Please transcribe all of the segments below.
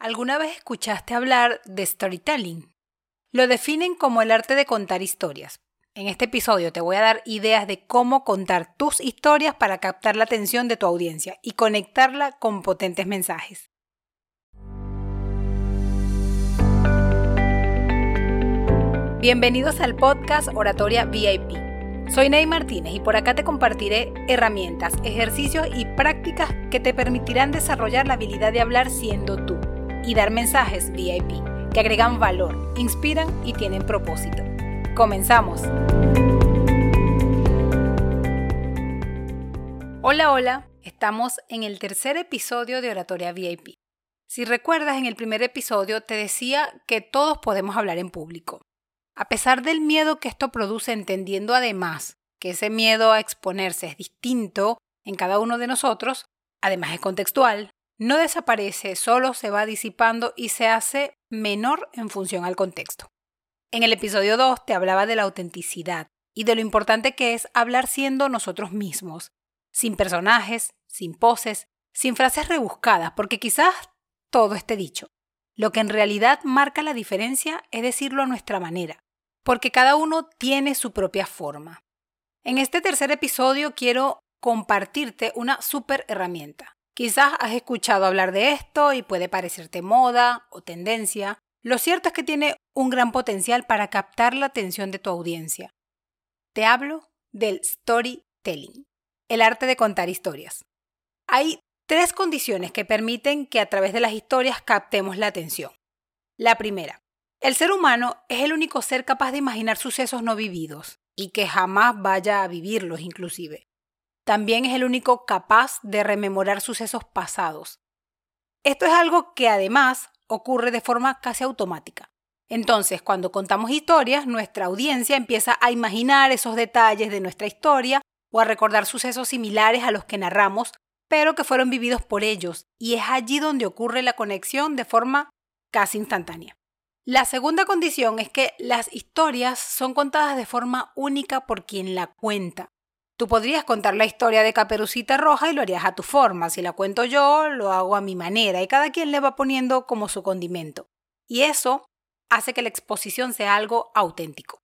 ¿Alguna vez escuchaste hablar de storytelling? Lo definen como el arte de contar historias. En este episodio te voy a dar ideas de cómo contar tus historias para captar la atención de tu audiencia y conectarla con potentes mensajes. Bienvenidos al podcast Oratoria VIP soy Ney Martínez y por acá te compartiré herramientas, ejercicios y prácticas que te permitirán desarrollar la habilidad de hablar siendo tú y dar mensajes VIP que agregan valor, inspiran y tienen propósito. Comenzamos. Hola, hola, estamos en el tercer episodio de Oratoria VIP. Si recuerdas, en el primer episodio te decía que todos podemos hablar en público. A pesar del miedo que esto produce, entendiendo además que ese miedo a exponerse es distinto en cada uno de nosotros, además es contextual, no desaparece, solo se va disipando y se hace menor en función al contexto. En el episodio 2 te hablaba de la autenticidad y de lo importante que es hablar siendo nosotros mismos, sin personajes, sin poses, sin frases rebuscadas, porque quizás todo esté dicho. Lo que en realidad marca la diferencia es decirlo a nuestra manera, porque cada uno tiene su propia forma. En este tercer episodio quiero compartirte una super herramienta. Quizás has escuchado hablar de esto y puede parecerte moda o tendencia. Lo cierto es que tiene un gran potencial para captar la atención de tu audiencia. Te hablo del storytelling, el arte de contar historias. Hay tres condiciones que permiten que a través de las historias captemos la atención. La primera, el ser humano es el único ser capaz de imaginar sucesos no vividos y que jamás vaya a vivirlos inclusive. También es el único capaz de rememorar sucesos pasados. Esto es algo que además ocurre de forma casi automática. Entonces, cuando contamos historias, nuestra audiencia empieza a imaginar esos detalles de nuestra historia o a recordar sucesos similares a los que narramos, pero que fueron vividos por ellos, y es allí donde ocurre la conexión de forma casi instantánea. La segunda condición es que las historias son contadas de forma única por quien la cuenta. Tú podrías contar la historia de Caperucita Roja y lo harías a tu forma. Si la cuento yo, lo hago a mi manera y cada quien le va poniendo como su condimento. Y eso hace que la exposición sea algo auténtico.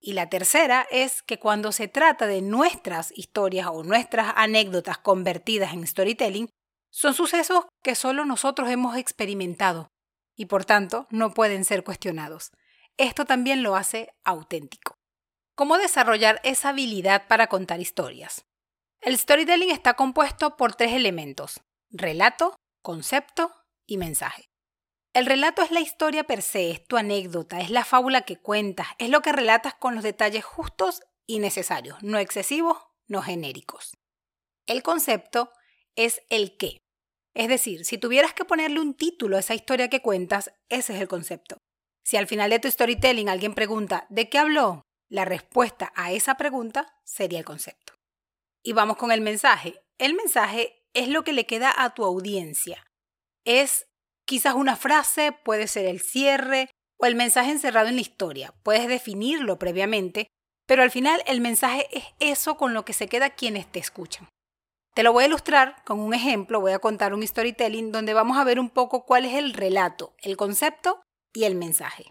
Y la tercera es que cuando se trata de nuestras historias o nuestras anécdotas convertidas en storytelling, son sucesos que solo nosotros hemos experimentado y por tanto no pueden ser cuestionados. Esto también lo hace auténtico. ¿Cómo desarrollar esa habilidad para contar historias? El storytelling está compuesto por tres elementos, relato, concepto y mensaje. El relato es la historia per se, es tu anécdota, es la fábula que cuentas, es lo que relatas con los detalles justos y necesarios, no excesivos, no genéricos. El concepto es el qué, es decir, si tuvieras que ponerle un título a esa historia que cuentas, ese es el concepto. Si al final de tu storytelling alguien pregunta ¿de qué habló? La respuesta a esa pregunta sería el concepto. Y vamos con el mensaje. El mensaje es lo que le queda a tu audiencia. Es quizás una frase, puede ser el cierre o el mensaje encerrado en la historia. Puedes definirlo previamente, pero al final el mensaje es eso con lo que se queda quienes te escuchan. Te lo voy a ilustrar con un ejemplo, voy a contar un storytelling donde vamos a ver un poco cuál es el relato, el concepto y el mensaje.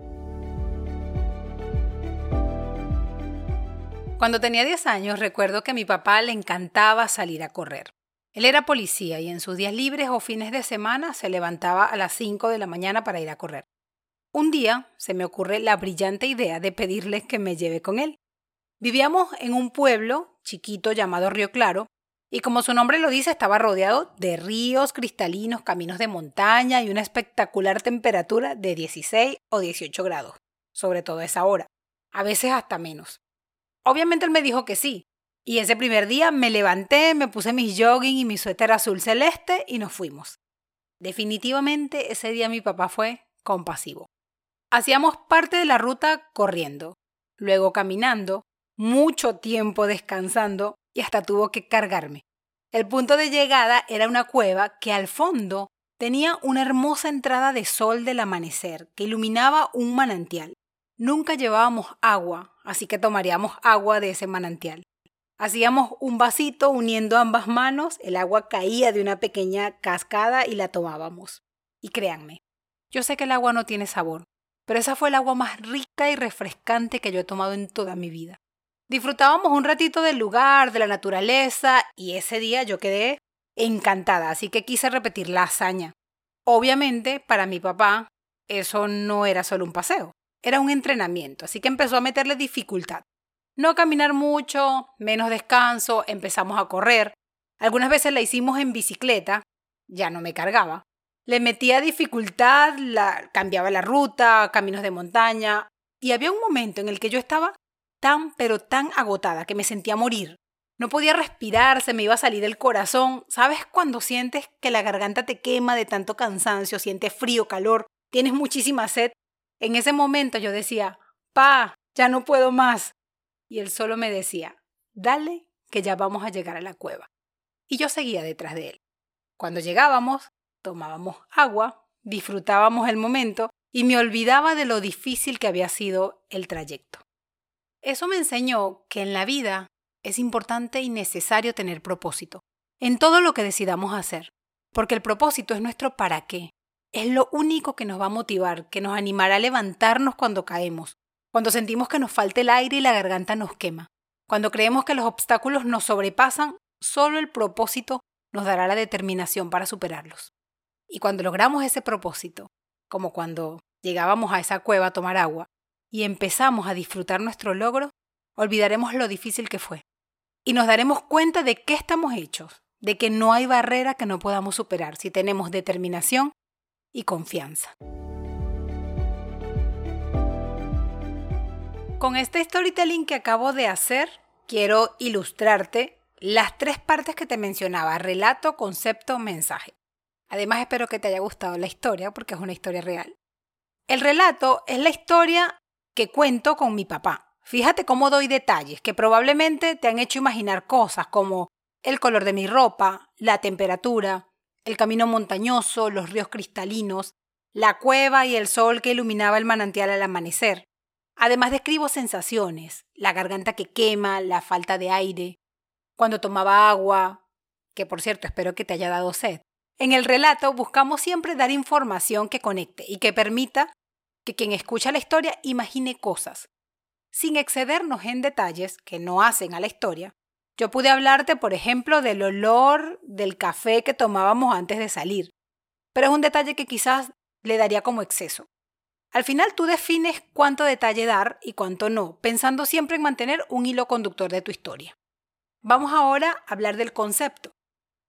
Cuando tenía 10 años recuerdo que a mi papá le encantaba salir a correr. Él era policía y en sus días libres o fines de semana se levantaba a las 5 de la mañana para ir a correr. Un día se me ocurre la brillante idea de pedirle que me lleve con él. Vivíamos en un pueblo chiquito llamado Río Claro, y como su nombre lo dice, estaba rodeado de ríos cristalinos, caminos de montaña y una espectacular temperatura de 16 o 18 grados, sobre todo a esa hora, a veces hasta menos. Obviamente él me dijo que sí, y ese primer día me levanté, me puse mis jogging y mi suéter azul celeste y nos fuimos. Definitivamente ese día mi papá fue compasivo. Hacíamos parte de la ruta corriendo, luego caminando, mucho tiempo descansando y hasta tuvo que cargarme. El punto de llegada era una cueva que al fondo tenía una hermosa entrada de sol del amanecer que iluminaba un manantial. Nunca llevábamos agua, así que tomaríamos agua de ese manantial. Hacíamos un vasito uniendo ambas manos, el agua caía de una pequeña cascada y la tomábamos. Y créanme, Yo sé que el agua no tiene sabor, pero esa fue el agua más rica y refrescante que yo he tomado en toda mi vida. Disfrutábamos un ratito del lugar, de la naturaleza, y ese día yo quedé encantada, así que quise repetir la hazaña. Obviamente, para mi papá, eso no era solo un paseo, era un entrenamiento, así que empezó a meterle dificultad. No caminar mucho, menos descanso, empezamos a correr. Algunas veces la hicimos en bicicleta, ya no me cargaba. Le metía dificultad, cambiaba la ruta, caminos de montaña, y había un momento en el que yo estaba tan pero tan agotada que me sentía morir. No podía respirar, se me iba a salir el corazón. ¿Sabes cuando sientes que la garganta te quema de tanto cansancio, sientes frío, calor, tienes muchísima sed? En ese momento yo decía, pa, ya no puedo más. Y él solo me decía, dale, que ya vamos a llegar a la cueva. Y yo seguía detrás de él. Cuando llegábamos, tomábamos agua, disfrutábamos el momento y me olvidaba de lo difícil que había sido el trayecto. Eso me enseñó que en la vida es importante y necesario tener propósito, en todo lo que decidamos hacer, porque el propósito es nuestro para qué, es lo único que nos va a motivar, que nos animará a levantarnos cuando caemos, cuando sentimos que nos falta el aire y la garganta nos quema, cuando creemos que los obstáculos nos sobrepasan, solo el propósito nos dará la determinación para superarlos. Y cuando logramos ese propósito, como cuando llegábamos a esa cueva a tomar agua y empezamos a disfrutar nuestro logro, olvidaremos lo difícil que fue. Y nos daremos cuenta de qué estamos hechos, de que no hay barrera que no podamos superar si tenemos determinación y confianza. Con este storytelling que acabo de hacer, quiero ilustrarte las tres partes que te mencionaba, relato, concepto, mensaje. Además espero que te haya gustado la historia porque es una historia real. El relato es la historia que cuento con mi papá. Fíjate cómo doy detalles que probablemente te han hecho imaginar cosas como el color de mi ropa, la temperatura, el camino montañoso, los ríos cristalinos, la cueva y el sol que iluminaba el manantial al amanecer. Además describo sensaciones, la garganta que quema, la falta de aire, cuando tomaba agua, que por cierto espero que te haya dado sed, en el relato buscamos siempre dar información que conecte y que permita que quien escucha la historia imagine cosas, sin excedernos en detalles que no hacen a la historia. Yo pude hablarte, por ejemplo, del olor del café que tomábamos antes de salir, pero es un detalle que quizás le daría como exceso. Al final tú defines cuánto detalle dar y cuánto no, pensando siempre en mantener un hilo conductor de tu historia. Vamos ahora a hablar del concepto.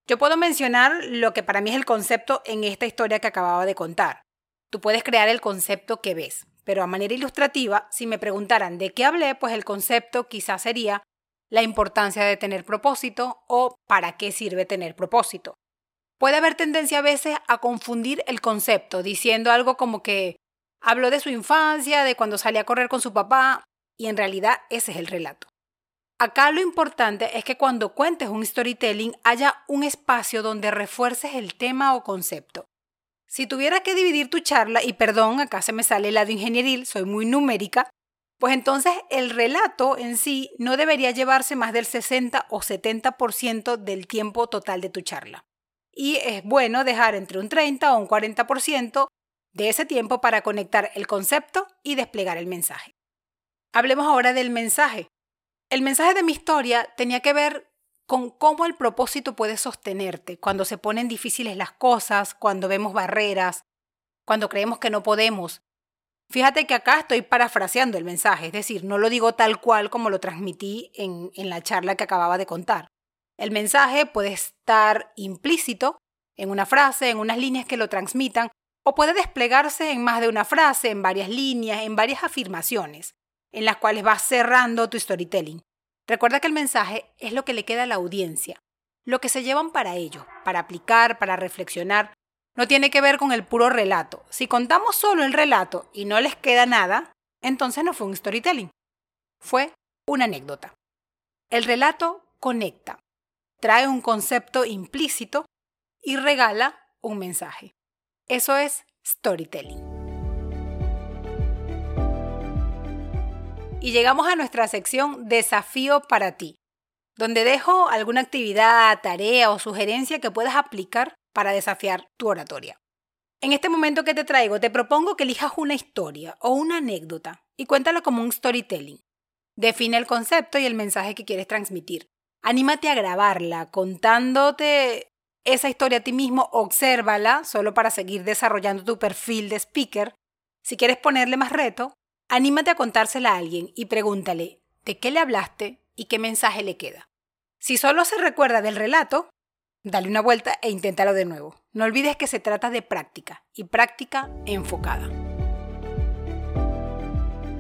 Yo puedo mencionar lo que para mí es el concepto en esta historia que acababa de contar. Tú puedes crear el concepto que ves, pero a manera ilustrativa, si me preguntaran de qué hablé, pues el concepto quizás sería la importancia de tener propósito o para qué sirve tener propósito. Puede haber tendencia a veces a confundir el concepto diciendo algo como que habló de su infancia, de cuando salía a correr con su papá, y en realidad ese es el relato. Acá lo importante es que cuando cuentes un storytelling haya un espacio donde refuerces el tema o concepto. Si tuviera que dividir tu charla, y perdón, acá se me sale el lado ingenieril, soy muy numérica, pues entonces el relato en sí no debería llevarse más del 60 o 70% del tiempo total de tu charla. Y es bueno dejar entre un 30 o un 40% de ese tiempo para conectar el concepto y desplegar el mensaje. Hablemos ahora del mensaje. El mensaje de mi historia tenía que ver con cómo el propósito puede sostenerte cuando se ponen difíciles las cosas, cuando vemos barreras, cuando creemos que no podemos. Fíjate que acá estoy parafraseando el mensaje, es decir, no lo digo tal cual como lo transmití en, en la charla que acababa de contar. El mensaje puede estar implícito en una frase, en unas líneas que lo transmitan, o puede desplegarse en más de una frase, en varias líneas, en varias afirmaciones en las cuales vas cerrando tu storytelling. Recuerda que el mensaje es lo que le queda a la audiencia, lo que se llevan para ello, para aplicar, para reflexionar. No tiene que ver con el puro relato. Si contamos solo el relato y no les queda nada, entonces no fue un storytelling. Fue una anécdota. El relato conecta, trae un concepto implícito y regala un mensaje. Eso es storytelling. Y llegamos a nuestra sección Desafío para ti, donde dejo alguna actividad, tarea o sugerencia que puedas aplicar para desafiar tu oratoria. En este momento que te traigo, te propongo que elijas una historia o una anécdota y cuéntala como un storytelling. Define el concepto y el mensaje que quieres transmitir. Anímate a grabarla contándote esa historia a ti mismo, obsérvala solo para seguir desarrollando tu perfil de speaker. Si quieres ponerle más reto, anímate a contársela a alguien y pregúntale de qué le hablaste y qué mensaje le queda. Si solo se recuerda del relato, dale una vuelta e inténtalo de nuevo. No olvides que se trata de práctica y práctica enfocada.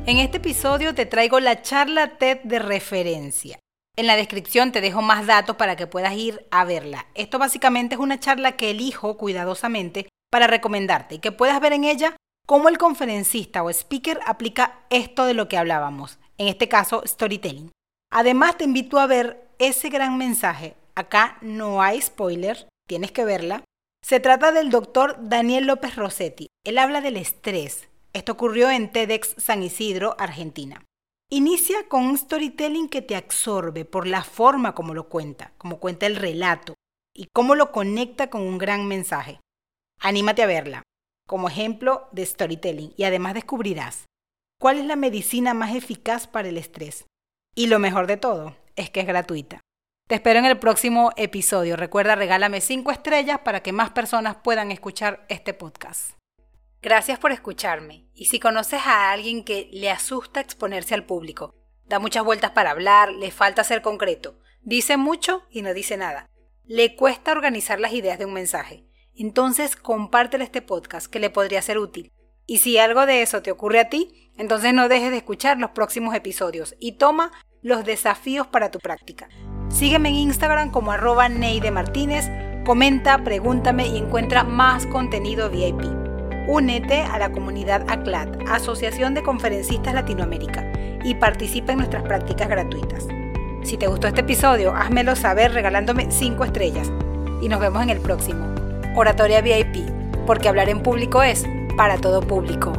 En este episodio te traigo la charla TED de referencia. En la descripción te dejo más datos para que puedas ir a verla. Esto básicamente es una charla que elijo cuidadosamente para recomendarte y que puedas ver en ella cómo el conferencista o speaker aplica esto de lo que hablábamos, en este caso storytelling. Además te invito a ver ese gran mensaje. Acá no hay spoiler, tienes que verla. Se trata del doctor Daniel López Rossetti. Él habla del estrés. Esto ocurrió en TEDx San Isidro, Argentina. Inicia con un storytelling que te absorbe por la forma como lo cuenta, como cuenta el relato y cómo lo conecta con un gran mensaje. Anímate a verla como ejemplo de storytelling y además descubrirás cuál es la medicina más eficaz para el estrés. Y lo mejor de todo es que es gratuita. Te espero en el próximo episodio. Recuerda, regálame 5 estrellas para que más personas puedan escuchar este podcast. Gracias por escucharme. Y si conoces a alguien que le asusta exponerse al público, da muchas vueltas para hablar, le falta ser concreto, dice mucho y no dice nada, le cuesta organizar las ideas de un mensaje, entonces compártele este podcast que le podría ser útil. Y si algo de eso te ocurre a ti, entonces no dejes de escuchar los próximos episodios y toma los desafíos para tu práctica. Sígueme en Instagram como arroba Neide Martínez, comenta, pregúntame y encuentra más contenido VIP. Únete a la comunidad ACLAT, Asociación de Conferencistas Latinoamérica, y participa en nuestras prácticas gratuitas. Si te gustó este episodio, házmelo saber regalándome 5 estrellas. Y nos vemos en el próximo. Oratoria VIP, porque hablar en público es para todo público.